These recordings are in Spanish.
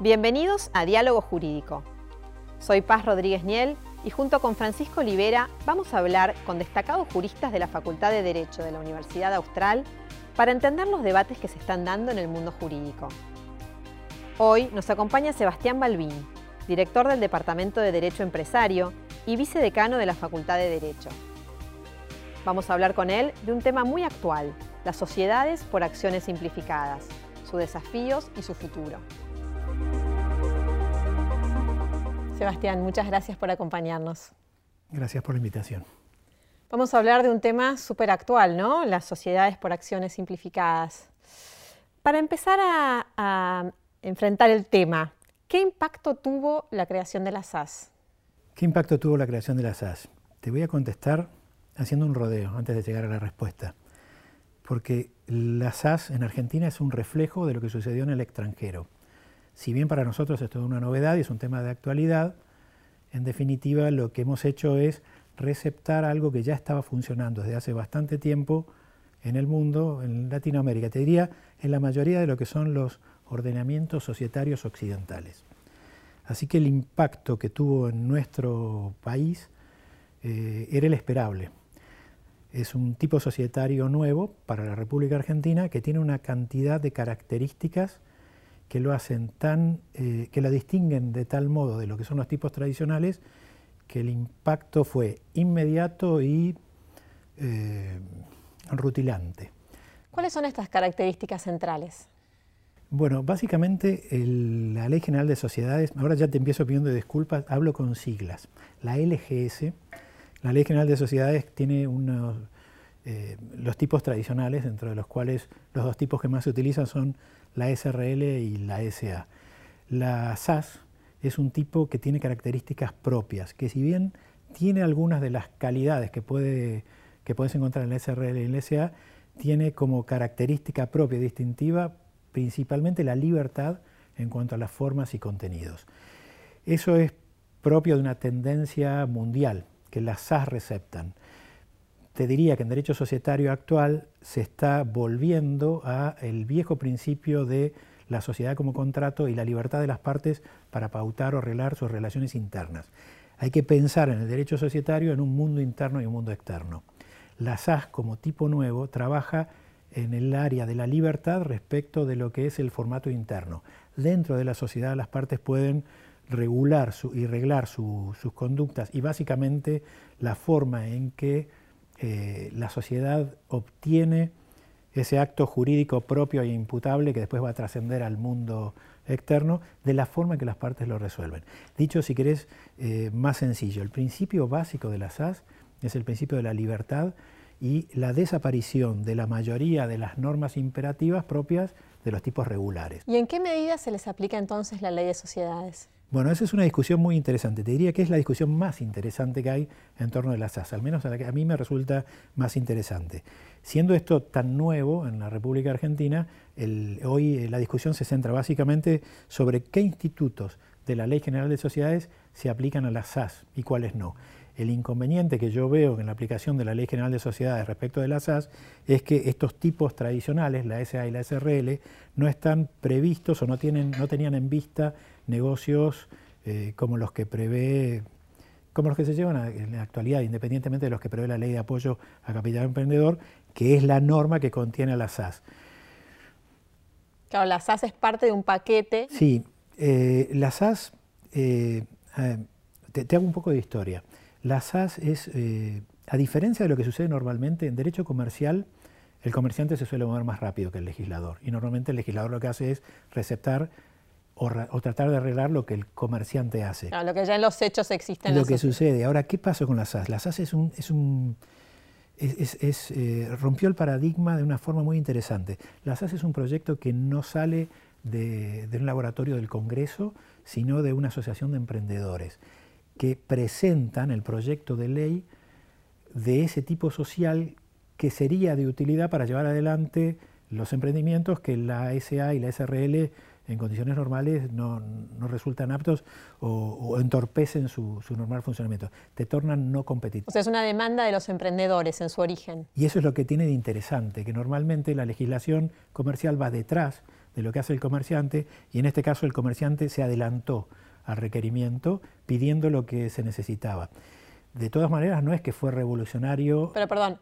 Bienvenidos a Diálogo Jurídico. Soy Paz Rodríguez Niel y junto con Francisco Olivera vamos a hablar con destacados juristas de la Facultad de Derecho de la Universidad Austral para entender los debates que se están dando en el mundo jurídico. Hoy nos acompaña Sebastián Balbín, director del Departamento de Derecho Empresario y vicedecano de la Facultad de Derecho. Vamos a hablar con él de un tema muy actual, las sociedades por acciones simplificadas, sus desafíos y su futuro. Sebastián, muchas gracias por acompañarnos. Gracias por la invitación. Vamos a hablar de un tema súper actual, ¿no? Las sociedades por acciones simplificadas. Para empezar a, a, enfrentar el tema, ¿qué impacto tuvo la creación de la SAS? ¿Qué impacto tuvo la creación de la SAS? Te voy a contestar haciendo un rodeo antes de llegar a la respuesta. Porque la SAS en Argentina es un reflejo de lo que sucedió en el extranjero si bien para nosotros esto es una novedad y es un tema de actualidad, en definitiva lo que hemos hecho es receptar algo que ya estaba funcionando desde hace bastante tiempo en el mundo, en Latinoamérica, te diría en la mayoría de lo que son los ordenamientos societarios occidentales. Así que el impacto que tuvo en nuestro país eh, era el esperable. Es un tipo societario nuevo para la República Argentina que tiene una cantidad de características que lo hacen tan, eh, que la distinguen de tal modo de lo que son los tipos tradicionales, que el impacto fue inmediato y eh, rutilante. ¿Cuáles son estas características centrales? Bueno, básicamente la Ley General de Sociedades, ahora ya te empiezo pidiendo disculpas, hablo con siglas. La LGS, la Ley General de Sociedades tiene unos, eh, los tipos tradicionales, dentro de los cuales los dos tipos que más se utilizan son la SRL y la SA. La SAS es un tipo que tiene características propias, que si bien tiene algunas de las calidades que, puede, que puedes encontrar en la SRL y en la SA, tiene como característica propia y distintiva principalmente la libertad en cuanto a las formas y contenidos. Eso es propio de una tendencia mundial que las SAS receptan te diría que en derecho societario actual se está volviendo a el viejo principio de la sociedad como contrato y la libertad de las partes para pautar o arreglar sus relaciones internas. Hay que pensar en el derecho societario en un mundo interno y un mundo externo. La SAS como tipo nuevo trabaja en el área de la libertad respecto de lo que es el formato interno. Dentro de la sociedad las partes pueden regular y reglar sus conductas y básicamente la forma en que eh, la sociedad obtiene ese acto jurídico propio e imputable que después va a trascender al mundo externo de la forma que las partes lo resuelven. Dicho, si querés, eh, más sencillo, el principio básico de la SAS es el principio de la libertad y la desaparición de la mayoría de las normas imperativas propias de los tipos regulares. ¿Y en qué medida se les aplica entonces la ley de sociedades? Bueno, esa es una discusión muy interesante. Te diría que es la discusión más interesante que hay en torno de las SAS, al menos a, la que a mí me resulta más interesante. Siendo esto tan nuevo en la República Argentina, hoy eh, la discusión se centra básicamente sobre qué institutos de la Ley General de Sociedades se aplican a las SAS y cuáles no. El inconveniente que yo veo en la aplicación de la Ley General de Sociedades respecto de las SAS es que estos tipos tradicionales, la SA y la SRL, no están previstos o no, tienen, no tenían en vista negocios eh, como los que prevé como los que se llevan en la actualidad, independientemente de los que prevé la ley de apoyo a capital emprendedor, que es la norma que contiene la SAS. Claro, la SAS es parte de un paquete. Sí, eh, la SAS, eh, te, hago un poco de historia. La SAS es, a diferencia de lo que sucede normalmente en derecho comercial, el comerciante se suele mover más rápido que el legislador. Y normalmente el legislador lo que hace es receptar o, tratar de arreglar lo que el comerciante hace. lo que ya en los hechos existe. lo que sucede. Ahora, ¿qué pasó con las SAS? Las SAS es un, es un es, eh, rompió el paradigma de una forma muy interesante. Las SAS es un proyecto que no sale de, un laboratorio del Congreso, sino de una asociación de emprendedores que presentan el proyecto de ley de ese tipo social que sería de utilidad para llevar adelante los emprendimientos que la SA y la SRL en condiciones normales no, resultan aptos o, entorpecen su, normal funcionamiento, te tornan no competitivos. O sea, es una demanda de los emprendedores en su origen. Y eso es lo que tiene de interesante, que normalmente la legislación comercial va detrás de lo que hace el comerciante y en este caso el comerciante se adelantó al requerimiento pidiendo lo que se necesitaba. De todas maneras, no es que fue revolucionario. Pero perdón,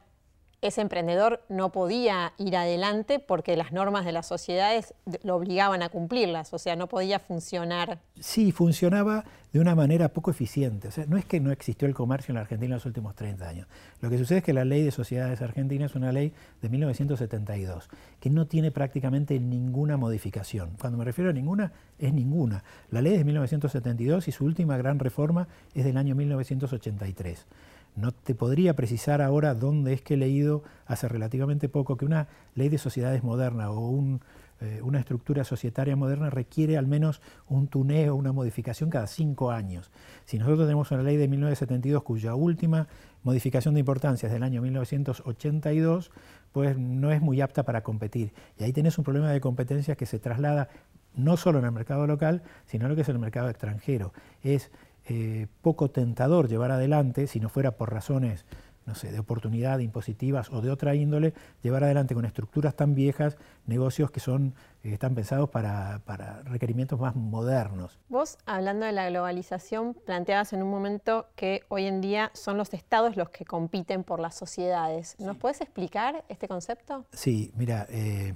ese emprendedor no podía ir adelante porque las normas de las sociedades lo obligaban a cumplirlas, o sea, no podía funcionar. Sí, funcionaba de una manera poco eficiente. O sea, no es que no existió el comercio en la Argentina en los últimos 30 años. Lo que sucede es que la ley de sociedades argentina es una ley de 1972, que no tiene prácticamente ninguna modificación. Cuando me refiero a ninguna, es ninguna. La ley es de 1972 y su última gran reforma es del año 1983. No te podría precisar ahora dónde es que he leído hace relativamente poco que una ley de sociedades moderna o eh, una estructura societaria moderna requiere al menos un tuneo, una modificación cada cinco años. Si nosotros tenemos una ley de 1972 cuya última modificación de importancia es del año 1982, pues no es muy apta para competir. Y ahí tenés un problema de competencia que se traslada no solo en el mercado local, sino en lo que es el mercado extranjero. Es eh, poco tentador llevar adelante, si no fuera por razones no sé, de oportunidad, impositivas o de otra índole, llevar adelante con estructuras tan viejas negocios que son, eh, están pensados para, requerimientos más modernos. Vos, hablando de la globalización, planteabas en un momento que hoy en día son los estados los que compiten por las sociedades. ¿Nos puedes explicar este concepto? Sí, mira, eh,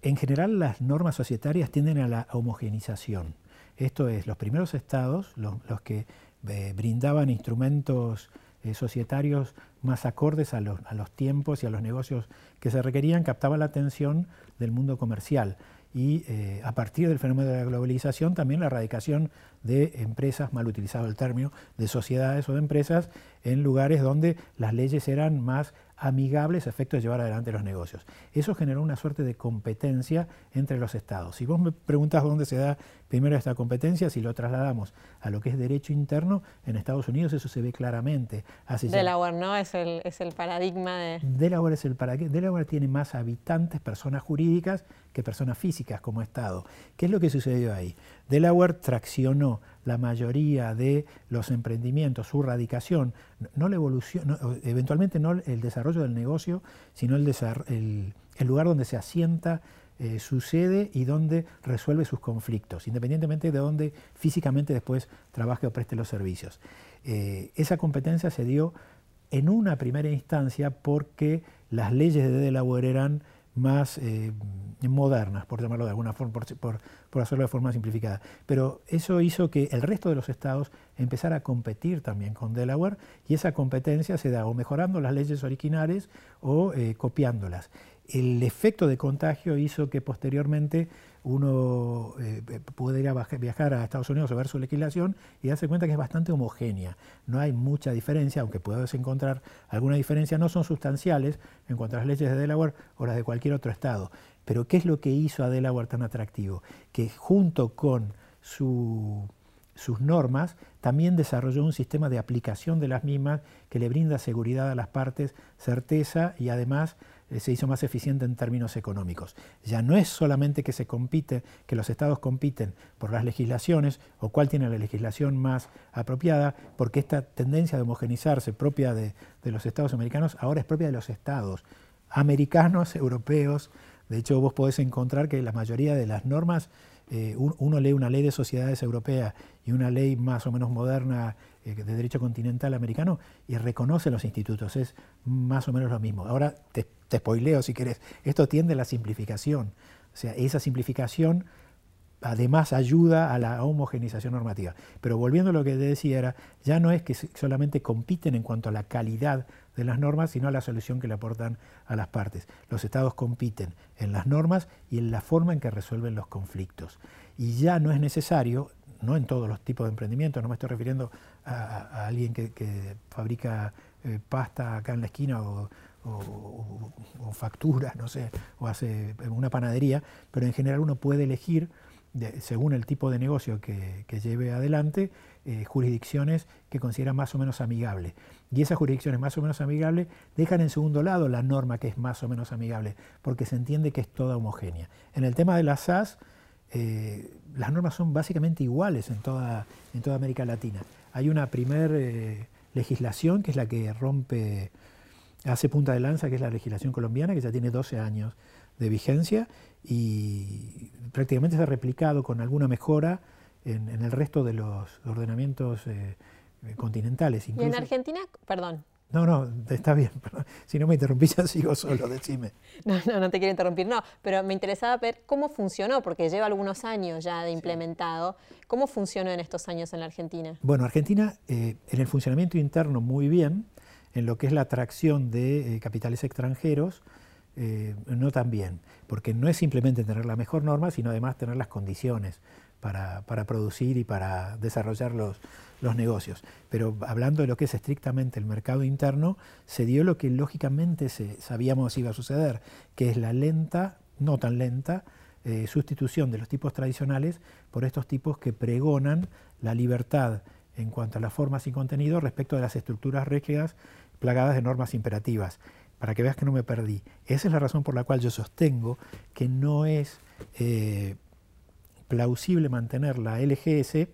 en general las normas societarias tienden a la homogenización. Esto es, los primeros estados, los, que eh, brindaban instrumentos eh, societarios más acordes a los, a los, tiempos y a los negocios que se requerían, captaban la atención del mundo comercial. Y eh, a partir del fenómeno de la globalización, también la erradicación de empresas, mal utilizado el término, de sociedades o de empresas en lugares donde las leyes eran más amigables a efectos de llevar adelante los negocios. Eso generó una suerte de competencia entre los estados. Si vos me preguntas dónde se da primero esta competencia, si lo trasladamos a lo que es derecho interno, en Estados Unidos eso se ve claramente. Delaware, ¿no? Es el, es el paradigma de... Delaware, es el paradigma. Delaware tiene más habitantes, personas jurídicas, que personas físicas como Estado. ¿Qué es lo que sucedió ahí? Delaware traccionó la mayoría de los emprendimientos, su radicación, no la evolución, eventualmente no el desarrollo del negocio, sino el, el, lugar donde se asienta eh, su sede y donde resuelve sus conflictos, independientemente de dónde físicamente después trabaje o preste los servicios. Eh, esa competencia se dio en una primera instancia porque las leyes de Delaware eran más eh, modernas, por llamarlo de alguna forma, por, hacerlo de forma simplificada. Pero eso hizo que el resto de los estados empezara a competir también con Delaware y esa competencia se da o mejorando las leyes originales o copiándolas. El efecto de contagio hizo que posteriormente uno eh, puede ir a viajar a Estados Unidos a ver su legislación y darse cuenta que es bastante homogénea. No hay mucha diferencia, aunque puedes encontrar alguna diferencia, no son sustanciales en cuanto a las leyes de Delaware o las de cualquier otro estado. Pero ¿qué es lo que hizo a Delaware tan atractivo? Que junto con sus normas, también desarrolló un sistema de aplicación de las mismas que le brinda seguridad a las partes, certeza y además eh, se hizo más eficiente en términos económicos. Ya no es solamente que se compite, que los estados compiten por las legislaciones o cuál tiene la legislación más apropiada, porque esta tendencia de homogenizarse propia de, los estados americanos ahora es propia de los estados americanos, europeos. De hecho, vos podés encontrar que la mayoría de las normas eh, uno lee una ley de sociedades europea y una ley más o menos moderna eh, de derecho continental americano y reconoce los institutos, es más o menos lo mismo. Ahora te, te spoileo si querés, esto tiende a la simplificación, o sea, esa simplificación además ayuda a la homogenización normativa. Pero volviendo a lo que te decía, era, ya no es que solamente compiten en cuanto a la calidad de las normas, sino a la solución que le aportan a las partes. Los estados compiten en las normas y en la forma en que resuelven los conflictos. Y ya no es necesario, no en todos los tipos de emprendimientos, no me estoy refiriendo a, alguien que, fabrica eh, pasta acá en la esquina o, facturas, no sé, o hace una panadería, pero en general uno puede elegir según el tipo de negocio que, lleve adelante, eh, jurisdicciones que considera más o menos amigable. Y esas jurisdicciones más o menos amigables dejan en segundo lado la norma que es más o menos amigable, porque se entiende que es toda homogénea. En el tema de las SAS, eh, las normas son básicamente iguales en toda, en toda América Latina. Hay una primer eh, legislación que es la que rompe, hace punta de lanza, que es la legislación colombiana, que ya tiene 12 años de vigencia y prácticamente se ha replicado con alguna mejora en, el resto de los ordenamientos eh, continentales. Y en Argentina, perdón, no, no, está bien. Si no me interrumpís, ya sigo solo, decime. No, no, no te quiero interrumpir, no. Pero me interesaba ver cómo funcionó, porque lleva algunos años ya de implementado. ¿Cómo funcionó en estos años en la Argentina? Bueno, Argentina, eh, en el funcionamiento interno muy bien, en lo que es la atracción de eh, capitales extranjeros, eh, no tan bien, porque no es simplemente tener la mejor norma, sino además tener las condiciones para, producir y para desarrollar los, los negocios. Pero hablando de lo que es estrictamente el mercado interno, se dio lo que lógicamente se, sabíamos iba a suceder, que es la lenta, no tan lenta, eh, sustitución de los tipos tradicionales por estos tipos que pregonan la libertad en cuanto a las formas y contenido respecto de las estructuras rígidas plagadas de normas imperativas. Para que veas que no me perdí. Esa es la razón por la cual yo sostengo que no es eh, plausible mantener la LGS en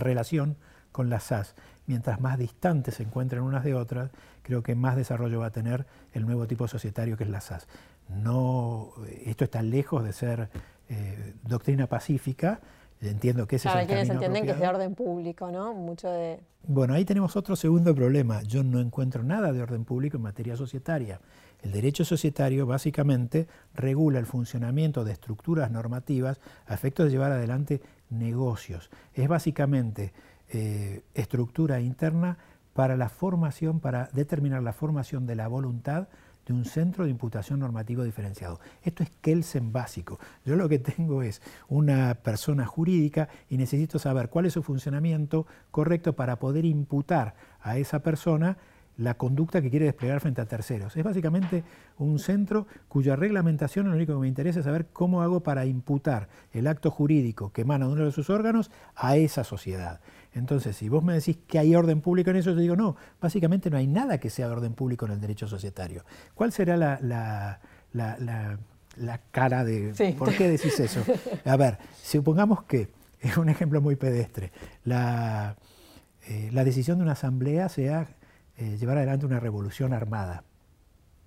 relación con las SAS. Mientras más distantes se encuentren unas de otras, creo que más desarrollo va a tener el nuevo tipo societario que es la SAS. No, esto está lejos de ser eh, doctrina pacífica, entiendo que ese es el quienes entienden que es de orden público, ¿no? Mucho de... Bueno, ahí tenemos otro segundo problema. Yo no encuentro nada de orden público en materia societaria. El derecho societario básicamente regula el funcionamiento de estructuras normativas a efecto de llevar adelante negocios. Es básicamente eh, estructura interna para la formación, para determinar la formación de la voluntad de un centro de imputación normativo diferenciado. Esto es Kelsen básico. Yo lo que tengo es una persona jurídica y necesito saber cuál es su funcionamiento correcto para poder imputar a esa persona la conducta que quiere desplegar frente a terceros. Es básicamente un centro cuya reglamentación lo único que me interesa es saber cómo hago para imputar el acto jurídico que emana de uno de sus órganos a esa sociedad. Entonces, si vos me decís que hay orden público en eso, yo digo, no, básicamente no hay nada que sea orden público en el derecho societario. ¿Cuál será la, cara de... ¿Por qué decís eso? A ver, supongamos que, es un ejemplo muy pedestre, la, eh, decisión de una asamblea sea eh, llevar adelante una revolución armada.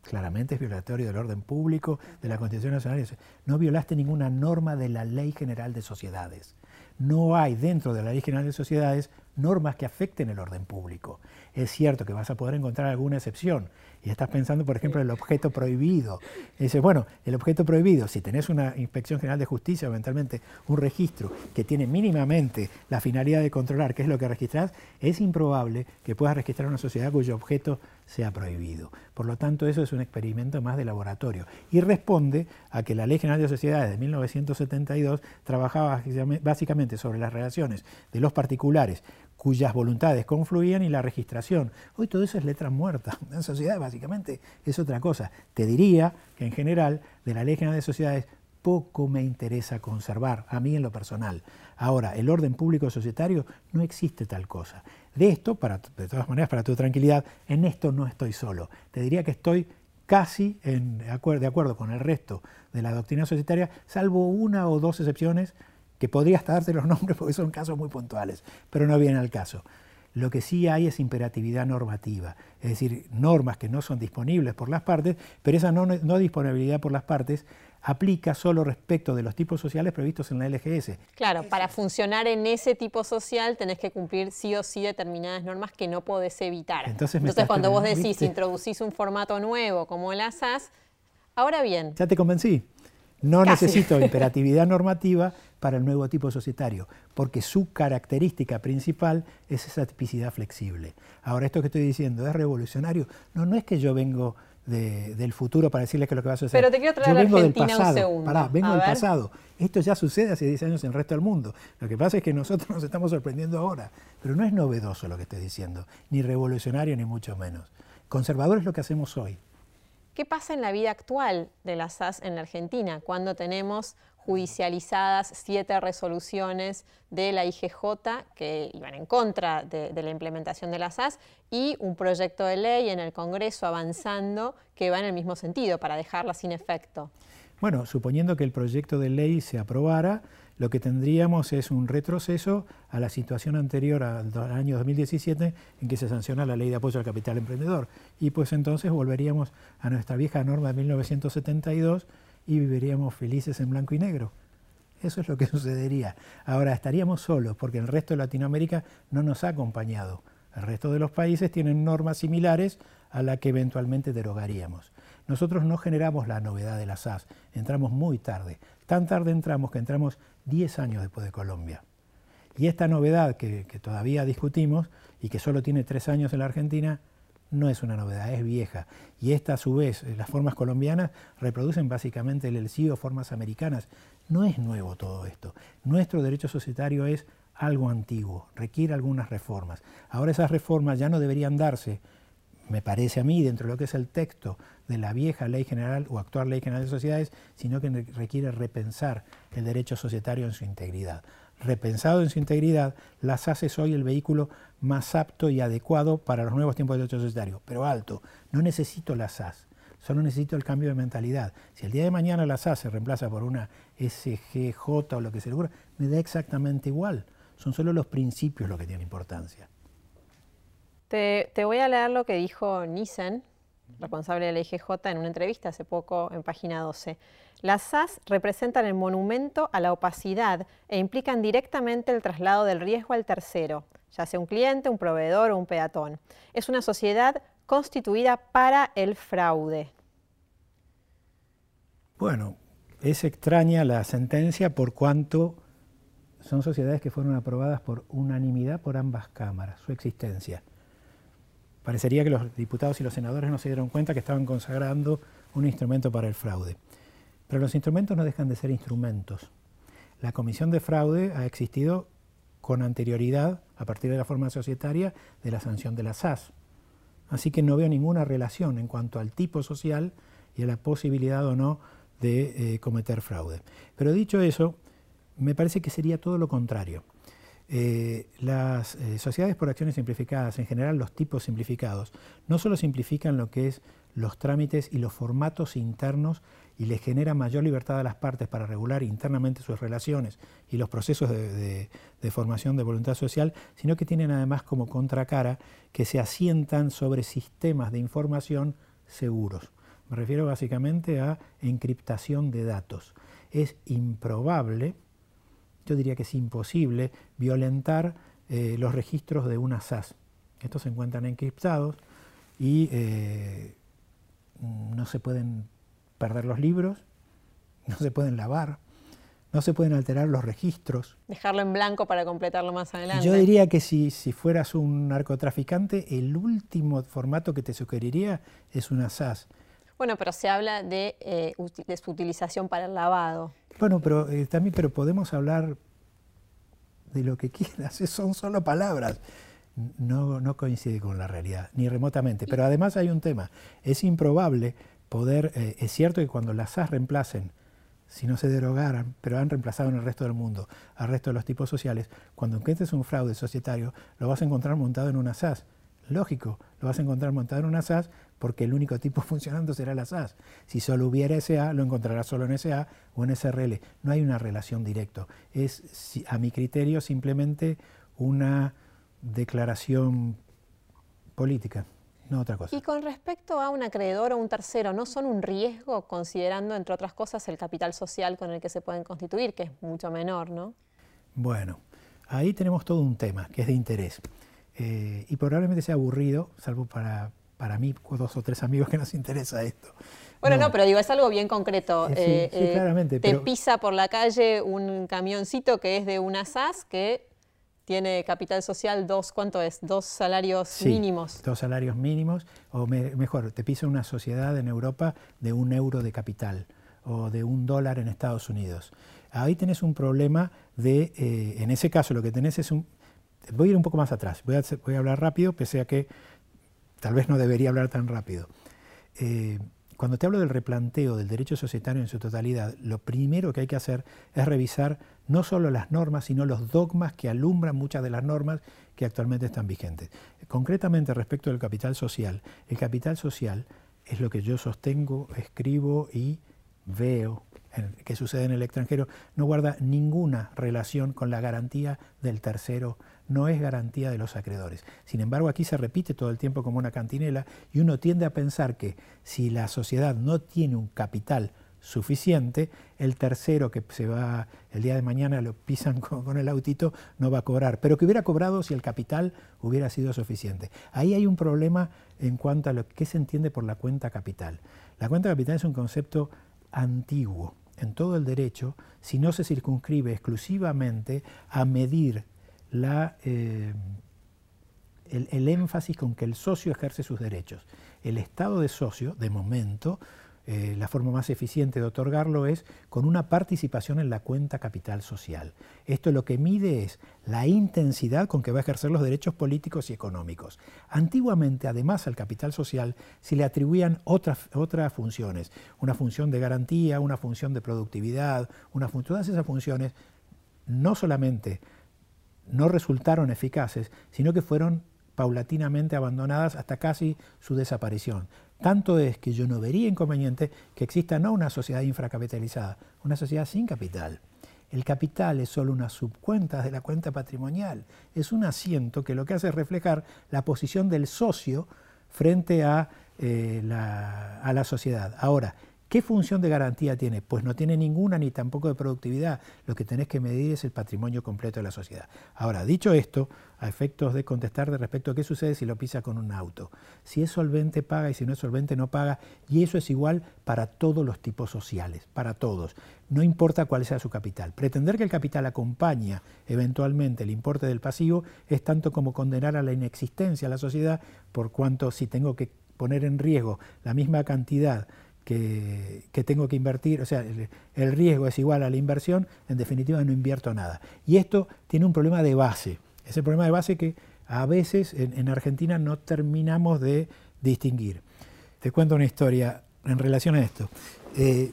Claramente es violatorio del orden público, de la Constitución Nacional. No violaste ninguna norma de la Ley General de Sociedades no hay dentro de la Ley General de Sociedades normas que afecten el orden público. Es cierto que vas a poder encontrar alguna excepción, y estás pensando, por ejemplo, en el objeto prohibido. Y dices, bueno, el objeto prohibido, si tenés una inspección general de justicia, eventualmente un registro que tiene mínimamente la finalidad de controlar qué es lo que registrás, es improbable que puedas registrar una sociedad cuyo objeto sea prohibido. Por lo tanto, eso es un experimento más de laboratorio y responde a que la Ley General de Sociedades de 1972 trabajaba básicamente sobre las relaciones de los particulares cuyas voluntades confluían y la registración. Hoy todo eso es letra muerta. En sociedad básicamente es otra cosa. Te diría que en general de la Ley General de Sociedades poco me interesa conservar, a mí en lo personal. Ahora, el orden público societario no existe tal cosa. De esto, de todas maneras, para tu tranquilidad, en esto no estoy solo. Te diría que estoy casi de acuerdo con el resto de la doctrina societaria, salvo una o dos excepciones que podría hasta darte los nombres porque son casos muy puntuales, pero no viene al caso. Lo que sí hay es imperatividad normativa, es decir, normas que no son disponibles por las partes, pero esa no, disponibilidad por las partes aplica solo respecto de los tipos sociales previstos en la LGS. Claro, para funcionar en ese tipo social tenés que cumplir sí o sí determinadas normas que no podés evitar. Entonces, cuando vos decís, introducís un formato nuevo como el ASAS, ahora bien... Ya te convencí. No necesito imperatividad normativa para el nuevo tipo societario, porque su característica principal es esa tipicidad flexible. Ahora, esto que estoy diciendo es revolucionario. No, no es que yo vengo del futuro para decirles que lo que va a suceder. Pero te quiero traer yo vengo del pasado. un segundo. Pará, vengo del pasado. Esto ya sucede hace 10 años en el resto del mundo. Lo que pasa es que nosotros nos estamos sorprendiendo ahora. Pero no es novedoso lo que estoy diciendo, ni revolucionario, ni mucho menos. Conservador es lo que hacemos hoy. ¿Qué pasa en la vida actual de la SAS en la Argentina cuando tenemos judicializadas siete resoluciones de la IGJ que iban en contra de, la implementación de la SAS y un proyecto de ley en el Congreso avanzando que va en el mismo sentido para dejarla sin efecto? Bueno, suponiendo que el proyecto de ley se aprobara, lo que tendríamos es un retroceso a la situación anterior al año 2017 en que se sanciona la ley de apoyo al capital emprendedor. Y pues entonces volveríamos a nuestra vieja norma de 1972 y viviríamos felices en blanco y negro. Eso es lo que sucedería. Ahora estaríamos solos porque el resto de Latinoamérica no nos ha acompañado. El resto de los países tienen normas similares a la que eventualmente derogaríamos. Nosotros no generamos la novedad de la SAS, entramos muy tarde. Tan tarde entramos que entramos 10 años después de Colombia. Y esta novedad que, todavía discutimos y que solo tiene tres años en la Argentina, no es una novedad, es vieja. Y esta a su vez, las formas colombianas reproducen básicamente el o formas americanas. No es nuevo todo esto. Nuestro derecho societario es algo antiguo, requiere algunas reformas. Ahora esas reformas ya no deberían darse, me parece a mí, dentro de lo que es el texto de la vieja ley general o actual ley general de sociedades, sino que requiere repensar el derecho societario en su integridad. Repensado en su integridad, la SAS es hoy el vehículo más apto y adecuado para los nuevos tiempos del derecho societario. Pero alto, no necesito la SAS, solo necesito el cambio de mentalidad. Si el día de mañana la SAS se reemplaza por una SGJ o lo que se le me da exactamente igual. Son solo los principios los que tienen importancia. Te, voy a leer lo que dijo Nissen, responsable de la IGJ, en una entrevista hace poco en página 12. Las SAS representan el monumento a la opacidad e implican directamente el traslado del riesgo al tercero, ya sea un cliente, un proveedor o un peatón. Es una sociedad constituida para el fraude. Bueno, es extraña la sentencia por cuanto son sociedades que fueron aprobadas por unanimidad por ambas cámaras, su existencia. Parecería que los diputados y los senadores no se dieron cuenta que estaban consagrando un instrumento para el fraude. Pero los instrumentos no dejan de ser instrumentos. La comisión de fraude ha existido con anterioridad, a partir de la forma societaria, de la sanción de la SAS. Así que no veo ninguna relación en cuanto al tipo social y a la posibilidad o no de eh, cometer fraude. Pero dicho eso, me parece que sería todo lo contrario. Eh, las eh, sociedades por acciones simplificadas, en general los tipos simplificados, no solo simplifican lo que es los trámites y los formatos internos y les genera mayor libertad a las partes para regular internamente sus relaciones y los procesos de, de formación de voluntad social, sino que tienen además como contracara que se asientan sobre sistemas de información seguros. Me refiero básicamente a encriptación de datos. Es improbable yo diría que es imposible violentar eh, los registros de una SAS. Estos se encuentran encriptados y eh, no se pueden perder los libros, no se pueden lavar, no se pueden alterar los registros. Dejarlo en blanco para completarlo más adelante. Yo diría que si, si fueras un narcotraficante, el último formato que te sugeriría es una SAS. Bueno, pero se habla de, eh, de su utilización para el lavado. Bueno, pero eh, también pero podemos hablar de lo que quieras, son solo palabras. No, no coincide con la realidad, ni remotamente. Pero además hay un tema, es improbable poder, eh, es cierto que cuando las SAS reemplacen, si no se derogaran, pero han reemplazado en el resto del mundo al resto de los tipos sociales, cuando encuentres un fraude societario, lo vas a encontrar montado en una SAS. Lógico, lo vas a encontrar montado en una SAS porque el único tipo funcionando será la SAS. Si solo hubiera SA, lo encontrarás solo en SA o en SRL. No hay una relación directa. Es, a mi criterio, simplemente una declaración política, no otra cosa. Y con respecto a un acreedor o un tercero, ¿no son un riesgo considerando, entre otras cosas, el capital social con el que se pueden constituir, que es mucho menor, ¿no? Bueno, ahí tenemos todo un tema que es de interés. Eh, y probablemente sea aburrido, salvo para, para mí, dos o tres amigos que nos interesa esto. Bueno, no, pero digo, es algo bien concreto. Eh, sí, eh, claramente. Te pisa por la calle un camioncito que es de una SAS que tiene capital social dos, ¿cuánto es? Dos salarios mínimos. Dos salarios mínimos, o mejor, te pisa una sociedad en Europa de un euro de capital o de un dólar en Estados Unidos. Ahí tenés un problema de, en ese caso lo que tenés es un, voy a ir un poco más atrás, voy a, hablar rápido, pese a que tal vez no debería hablar tan rápido. Eh, cuando te hablo del replanteo del derecho societario en su totalidad, lo primero que hay que hacer es revisar no solo las normas, sino los dogmas que alumbran muchas de las normas que actualmente están vigentes. Concretamente respecto del capital social, el capital social es lo que yo sostengo, escribo y veo que sucede en el extranjero, no guarda ninguna relación con la garantía del tercero no es garantía de los acreedores. Sin embargo, aquí se repite todo el tiempo como una cantinela y uno tiende a pensar que si la sociedad no tiene un capital suficiente, el tercero que se va el día de mañana lo pisan con, el autito no va a cobrar, pero que hubiera cobrado si el capital hubiera sido suficiente. Ahí hay un problema en cuanto a lo que se entiende por la cuenta capital. La cuenta capital es un concepto antiguo en todo el derecho si no se circunscribe exclusivamente a medir eh, el énfasis con que el socio ejerce sus derechos. El estado de socio, de momento, eh, la forma más eficiente de otorgarlo es con una participación en la cuenta capital social. Esto lo que mide es la intensidad con que va a ejercer los derechos políticos y económicos. Antiguamente, además, al capital social se le atribuían otras, otras funciones, una función de garantía, una función de productividad, una todas esas funciones no solamente no resultaron eficaces, sino que fueron paulatinamente abandonadas hasta casi su desaparición. Tanto es que yo no vería inconveniente que exista no una sociedad infracapitalizada, una sociedad sin capital. El capital es solo una subcuenta de la cuenta patrimonial, es un asiento que lo que hace es reflejar la posición del socio frente a, eh, la, a la sociedad. Ahora, ¿Qué función de garantía tiene? Pues no tiene ninguna ni tampoco de productividad. Lo que tenés que medir es el patrimonio completo de la sociedad. Ahora, dicho esto, a efectos de contestar de respecto a qué sucede si lo pisa con un auto. Si es solvente paga y si no es solvente no paga. Y eso es igual para todos los tipos sociales, para todos. No importa cuál sea su capital. Pretender que el capital acompaña eventualmente el importe del pasivo es tanto como condenar a la inexistencia a la sociedad por cuanto si tengo que poner en riesgo la misma cantidad que, tengo que invertir, o sea, el, riesgo es igual a la inversión, en definitiva no invierto nada. Y esto tiene un problema de base, es el problema de base que a veces en, Argentina no terminamos de distinguir. Te cuento una historia en relación a esto. Eh,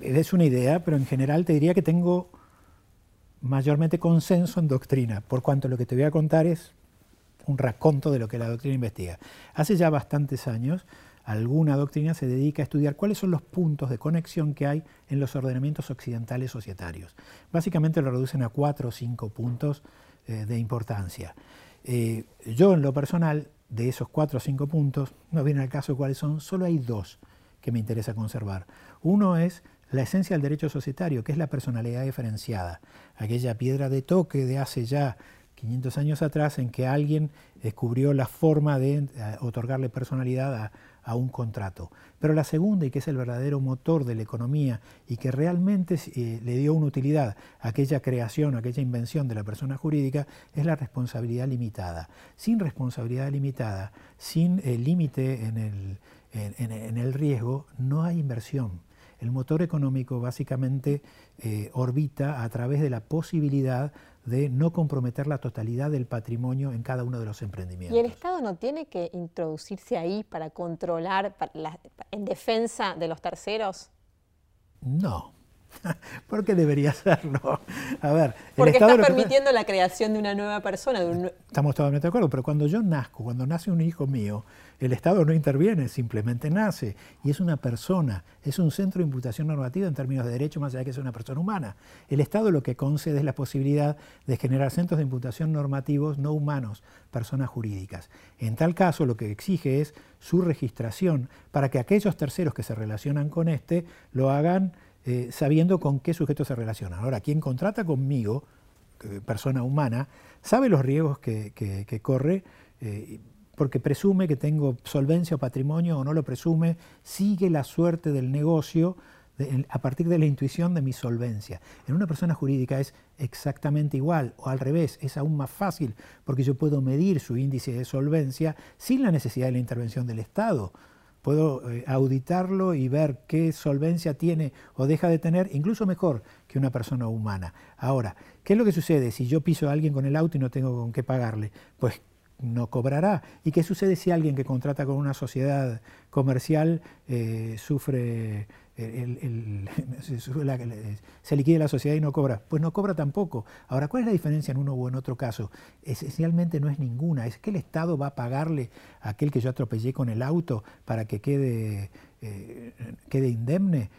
es una idea, pero en general te diría que tengo mayormente consenso en doctrina, por cuanto lo que te voy a contar es un raconto de lo que la doctrina investiga. Hace ya bastantes años, alguna doctrina se dedica a estudiar cuáles son los puntos de conexión que hay en los ordenamientos occidentales societarios. Básicamente lo reducen a cuatro o cinco puntos eh, de importancia. Eh, yo en lo personal, de esos cuatro o cinco puntos, no viene al caso cuáles son, solo hay dos que me interesa conservar. Uno es la esencia del derecho societario, que es la personalidad diferenciada, aquella piedra de toque de hace ya 500 años atrás en que alguien descubrió la forma de eh, otorgarle personalidad a, a un contrato. Pero la segunda, y que es el verdadero motor de la economía y que realmente eh, le dio una utilidad a aquella creación, a aquella invención de la persona jurídica, es la responsabilidad limitada. Sin responsabilidad limitada, sin el límite en el, en, el riesgo, no hay inversión. El motor económico básicamente eh, orbita a través de la posibilidad de no comprometer la totalidad del patrimonio en cada uno de los emprendimientos. ¿Y el Estado no tiene que introducirse ahí para controlar en defensa de los terceros? No, ¿Por qué debería hacerlo? A ver, Porque está permitiendo la creación de una nueva persona. Estamos totalmente de acuerdo, pero cuando yo nazco, cuando nace un hijo mío, el Estado no interviene, simplemente nace y es una persona, es un centro de imputación normativa en términos de derecho, más allá de que es una persona humana. El Estado lo que concede es la posibilidad de generar centros de imputación normativos no humanos, personas jurídicas. En tal caso, lo que exige es su registración para que aquellos terceros que se relacionan con este lo hagan eh, sabiendo con qué sujeto se relacionan. Ahora, quien contrata conmigo, eh, persona humana, sabe los riesgos que, corre, eh, porque presume que tengo solvencia o patrimonio o no lo presume, sigue la suerte del negocio a partir de la intuición de mi solvencia. En una persona jurídica es exactamente igual, o al revés, es aún más fácil, porque yo puedo medir su índice de solvencia sin la necesidad de la intervención del Estado puedo eh, auditarlo y ver qué solvencia tiene o deja de tener, incluso mejor que una persona humana. Ahora, ¿qué es lo que sucede si yo piso a alguien con el auto y no tengo con qué pagarle? Pues no cobrará. ¿Y qué sucede si alguien que contrata con una sociedad comercial eh, sufre se liquida la sociedad y no cobra. Pues no cobra tampoco. Ahora, ¿cuál es la diferencia en uno u en otro caso? Esencialmente no es ninguna. Es que el Estado va a pagarle a aquel que yo atropellé con el auto para que quede, eh, quede indemne.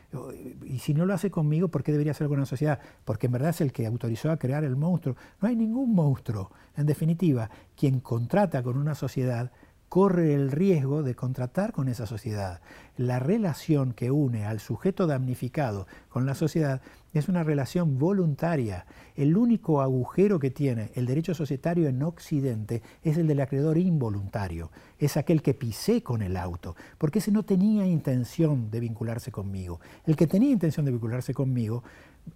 Y si no lo hace conmigo, ¿por qué debería hacerlo con una sociedad? Porque en verdad es el que autorizó a crear el monstruo. No hay ningún monstruo. En definitiva, quien contrata con una sociedad corre el riesgo de contratar con esa sociedad. La relación que une al sujeto damnificado con la sociedad es una relación voluntaria. El único agujero que tiene el derecho societario en Occidente es el del acreedor involuntario. Es aquel que pisé con el auto, porque ese no tenía intención de vincularse conmigo. El que tenía intención de vincularse conmigo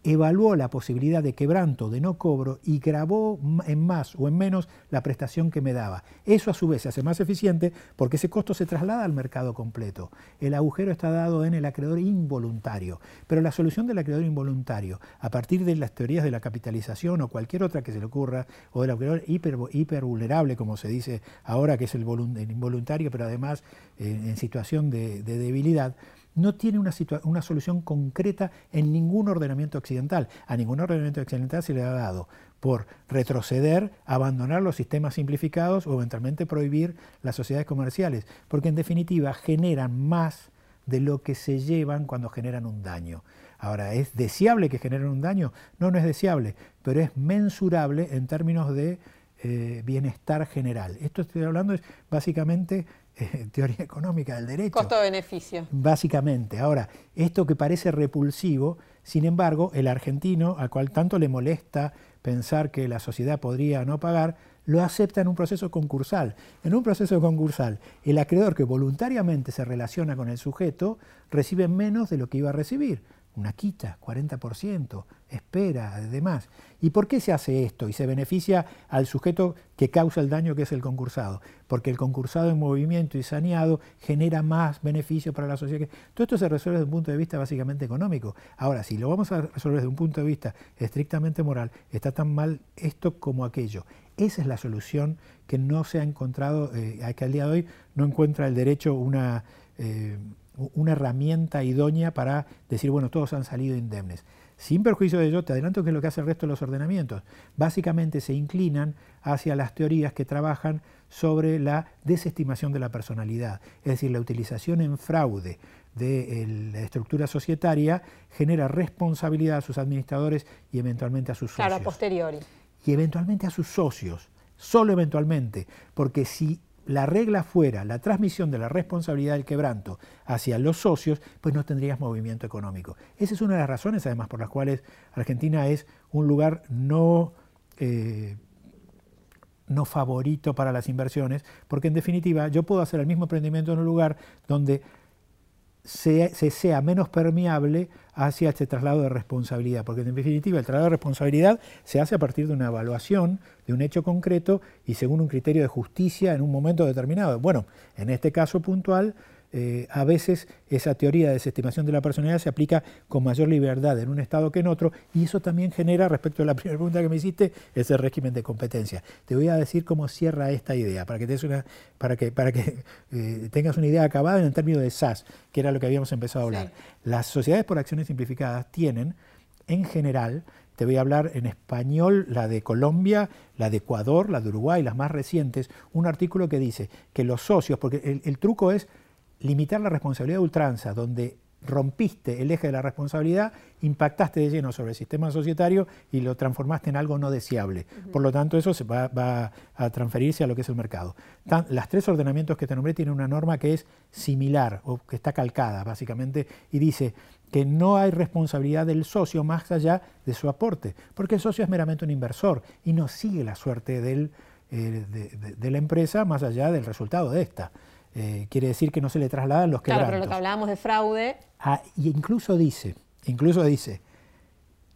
evaluó la posibilidad de quebranto, de no cobro, y grabó en más o en menos la prestación que me daba. Eso a su vez se hace más eficiente porque ese costo se traslada al mercado completo. El agujero está dado en el acreedor involuntario, pero la solución del acreedor involuntario, a partir de las teorías de la capitalización o cualquier otra que se le ocurra, o del acreedor hiper, hipervulnerable, como se dice ahora, que es el, involuntario, pero además eh, en situación de debilidad, no tiene una, una, solución concreta en ningún ordenamiento occidental. A ningún ordenamiento occidental se le ha dado por retroceder, abandonar los sistemas simplificados o eventualmente prohibir las sociedades comerciales, porque en definitiva generan más de lo que se llevan cuando generan un daño. Ahora, ¿es deseable que generen un daño? No, no es deseable, pero es mensurable en términos de eh, bienestar general. Esto estoy hablando es básicamente eh, teoría económica del derecho. Costo-beneficio. Básicamente. Ahora, esto que parece repulsivo, sin embargo, el argentino, al cual tanto le molesta pensar que la sociedad podría no pagar, lo acepta en un proceso concursal. En un proceso concursal, el acreedor que voluntariamente se relaciona con el sujeto recibe menos de lo que iba a recibir una quita, 40%, espera, además. ¿Y por qué se hace esto? Y se beneficia al sujeto que causa el daño, que es el concursado. Porque el concursado en movimiento y saneado genera más beneficio para la sociedad. Todo esto se resuelve desde un punto de vista básicamente económico. Ahora, si lo vamos a resolver desde un punto de vista estrictamente moral, está tan mal esto como aquello. Esa es la solución que no se ha encontrado, eh, que al día de hoy no encuentra el derecho una... Eh, una herramienta idónea para decir, bueno, todos han salido indemnes. Sin perjuicio de ello, te adelanto que es lo que hace el resto de los ordenamientos. Básicamente se inclinan hacia las teorías que trabajan sobre la desestimación de la personalidad, es decir, la utilización en fraude de la estructura societaria genera responsabilidad a sus administradores y eventualmente a sus socios. Claro, a posteriori. Y eventualmente a sus socios, solo eventualmente, porque si la regla fuera la transmisión de la responsabilidad del quebranto hacia los socios, pues no tendrías movimiento económico. Esa es una de las razones, además, por las cuales Argentina es un lugar no, eh, no favorito para las inversiones, porque en definitiva yo puedo hacer el mismo emprendimiento en un lugar donde se, sea menos permeable hacia este traslado de responsabilidad, porque en definitiva el traslado de responsabilidad se hace a partir de una evaluación de un hecho concreto y según un criterio de justicia en un momento determinado. Bueno, en este caso puntual eh, a veces esa teoría de desestimación de la personalidad se aplica con mayor libertad en un Estado que en otro, y eso también genera, respecto a la primera pregunta que me hiciste, ese régimen de competencia. Te voy a decir cómo cierra esta idea, para que, te una, para que, para que eh, tengas una idea acabada en el término de SAS, que era lo que habíamos empezado a hablar. Las sociedades por acciones simplificadas tienen, en general, te voy a hablar en español, la de Colombia, la de Ecuador, la de Uruguay, las más recientes, un artículo que dice que los socios, porque el truco es limitar la responsabilidad de ultranza, donde rompiste el eje de la responsabilidad, impactaste de lleno sobre el sistema societario y lo transformaste en algo no deseable. Por lo tanto, eso se va, a transferirse a lo que es el mercado. las tres ordenamientos que te nombré tienen una norma que es similar o que está calcada, básicamente, y dice que no hay responsabilidad del socio más allá de su aporte, porque el socio es meramente un inversor y no sigue la suerte del, eh, de la empresa más allá del resultado de esta. Eh, quiere decir que no se le trasladan los quebrantos. Claro, pero lo que hablábamos de fraude... Ah, y incluso dice, incluso dice,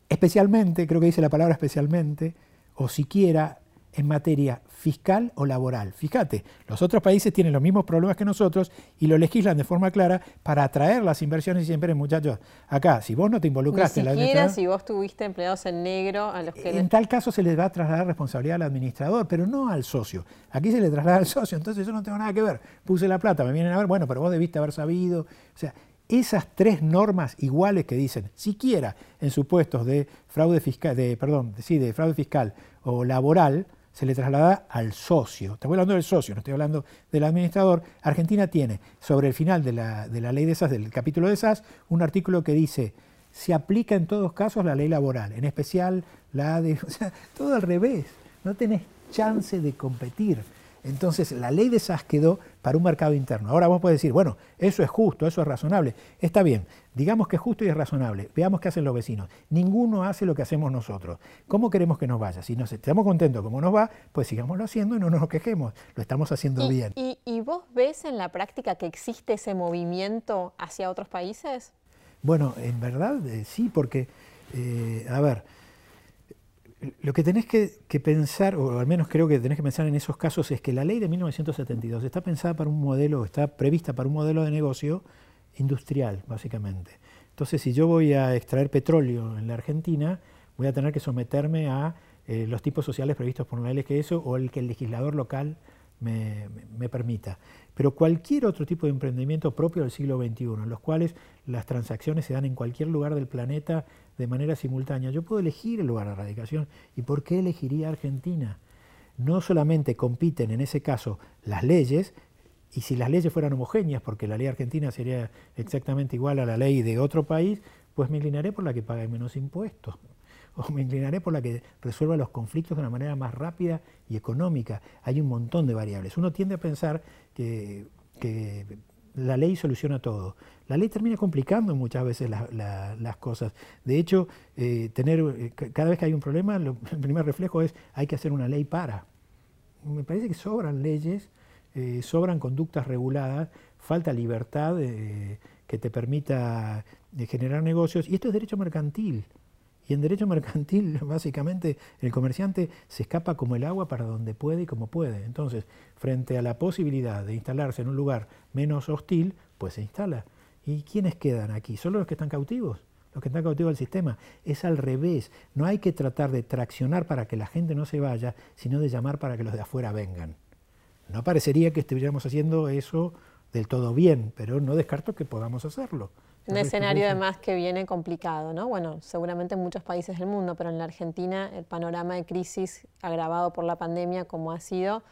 especialmente, creo que dice la palabra especialmente, o siquiera en materia fiscal o laboral. Fíjate, los otros países tienen los mismos problemas que nosotros y lo legislan de forma clara para atraer las inversiones y siempre, muchachos, acá, si vos no te involucraste en la administración... si vos tuviste empleados en negro a los que... En tal caso se les va a trasladar responsabilidad al administrador, pero no al socio. Aquí se le traslada al socio, entonces yo no tengo nada que ver. Puse la plata, me vienen a ver, bueno, pero vos debiste haber sabido. O sea, esas tres normas iguales que dicen, siquiera en supuestos de fraude fiscal, de, perdón, sí, de fraude fiscal o laboral, se le traslada al socio. Estoy hablando del socio, no estoy hablando del administrador. Argentina tiene, sobre el final de la, ley de SAS, del capítulo de SAS, un artículo que dice, se aplica en todos casos la ley laboral, en especial la de... O sea, todo al revés, no tenés chance de competir. Entonces la ley de SAS quedó para un mercado interno. Ahora vos podés decir, bueno, eso es justo, eso es razonable. Está bien, digamos que es justo y es razonable. Veamos qué hacen los vecinos. Ninguno hace lo que hacemos nosotros. ¿Cómo queremos que nos vaya? Si nos estamos contentos como nos va, pues sigámoslo haciendo y no nos quejemos. Lo estamos haciendo bien. Y, vos ves en la práctica que existe ese movimiento hacia otros países? Bueno, en verdad eh, sí, porque, eh, a ver, lo que tenés que, pensar, o al menos creo que tenés que pensar en esos casos, es que la ley de 1972 está pensada para un modelo, está prevista para un modelo de negocio industrial, básicamente. Entonces, si yo voy a extraer petróleo en la Argentina, voy a tener que someterme a eh, los tipos sociales previstos por una eso o el que el legislador local me, permita. Pero cualquier otro tipo de emprendimiento propio del siglo XXI, en los cuales las transacciones se dan en cualquier lugar del planeta de manera simultánea, yo puedo elegir el lugar de radicación. ¿Y por qué elegiría Argentina? No solamente compiten en ese caso las leyes, y si las leyes fueran homogéneas, porque la ley argentina sería exactamente igual a la ley de otro país, pues me inclinaré por la que pague menos impuestos o me inclinaré por la que resuelva los conflictos de una manera más rápida y económica. Hay un montón de variables. Uno tiende a pensar que, la ley soluciona todo. La ley termina complicando muchas veces las cosas. De hecho, eh, tener, eh, cada vez que hay un problema, el primer reflejo es hay que hacer una ley para. Me parece que sobran leyes, eh, sobran conductas reguladas, falta libertad que te permita generar negocios, y esto es derecho mercantil. Y en derecho mercantil, básicamente, el comerciante se escapa como el agua para donde puede y como puede. Entonces, frente a la posibilidad de instalarse en un lugar menos hostil, pues se instala. ¿Y quiénes quedan aquí? ¿Solo los que están cautivos? Los que están cautivos del sistema. Es al revés. No hay que tratar de traccionar para que la gente no se vaya, sino de llamar para que los de afuera vengan. No parecería que estuviéramos haciendo eso del todo bien, pero no descarto que podamos hacerlo. Un escenario además que viene complicado, ¿no? Bueno, seguramente en muchos países del mundo, pero en la Argentina el panorama de crisis agravado por la pandemia como ha sido.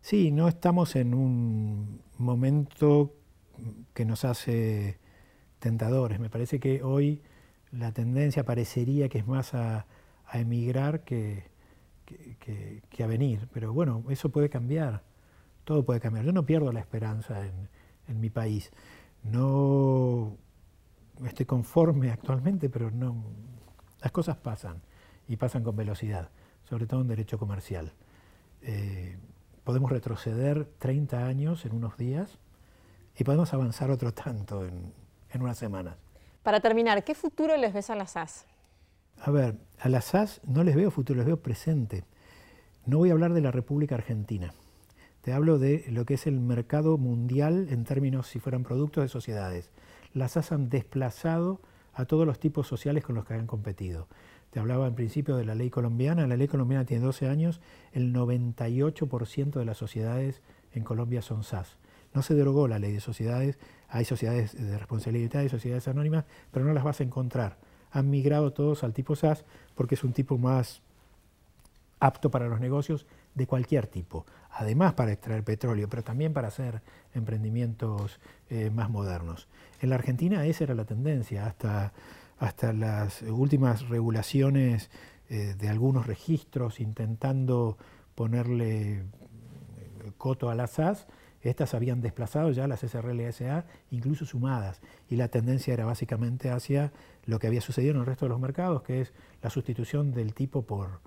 Sí, no estamos en un momento que nos hace tentadores. Me parece que hoy la tendencia parecería que es más a, emigrar que, que, a venir. Pero bueno, eso puede cambiar. Todo puede cambiar. Yo no pierdo la esperanza en, en mi país. No estoy conforme actualmente, pero no, las cosas pasan y pasan con velocidad, sobre todo en derecho comercial. Eh, podemos retroceder 30 años en unos días y podemos avanzar otro tanto en, en unas semanas. Para terminar, ¿qué futuro les ves a las SAS? A ver, a las SAS no les veo futuro, les veo presente. No voy a hablar de la República Argentina. Te hablo de lo que es el mercado mundial en términos si fueran productos de sociedades. Las han desplazado a todos los tipos sociales con los que han competido. Te hablaba en principio de la ley colombiana. La ley colombiana tiene 12 años. El 98% de las sociedades en Colombia son SAS. No se derogó la ley de sociedades. Hay sociedades de responsabilidad y sociedades anónimas, pero no las vas a encontrar. Han migrado todos al tipo SAS porque es un tipo más apto para los negocios de cualquier tipo, además para extraer petróleo, pero también para hacer emprendimientos eh, más modernos. En la Argentina esa era la tendencia, hasta, hasta las últimas regulaciones eh, de algunos registros intentando ponerle eh, coto a las SAS, estas habían desplazado ya las SRLSA, incluso sumadas, y la tendencia era básicamente hacia lo que había sucedido en el resto de los mercados, que es la sustitución del tipo por,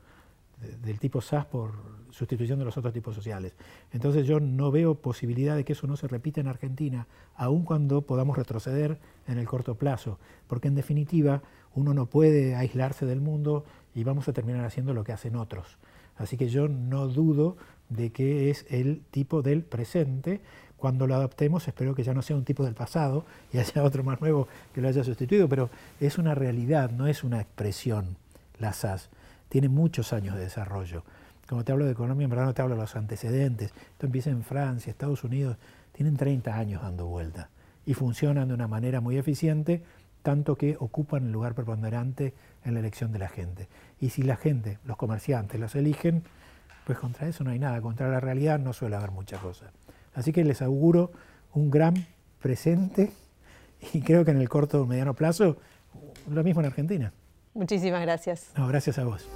del tipo SAS por sustitución de los otros tipos sociales. Entonces yo no veo posibilidad de que eso no se repita en Argentina, aun cuando podamos retroceder en el corto plazo, porque en definitiva uno no puede aislarse del mundo y vamos a terminar haciendo lo que hacen otros. Así que yo no dudo de que es el tipo del presente. Cuando lo adoptemos espero que ya no sea un tipo del pasado y haya otro más nuevo que lo haya sustituido, pero es una realidad, no es una expresión la SAS tiene muchos años de desarrollo. Como te hablo de economía, en verdad no te hablo de los antecedentes. Esto empieza en Francia, Estados Unidos, tienen 30 años dando vuelta y funcionan de una manera muy eficiente, tanto que ocupan el lugar preponderante en la elección de la gente. Y si la gente, los comerciantes, los eligen, pues contra eso no hay nada, contra la realidad no suele haber mucha cosa. Así que les auguro un gran presente y creo que en el corto o mediano plazo lo mismo en Argentina. Muchísimas gracias. No, gracias a vos.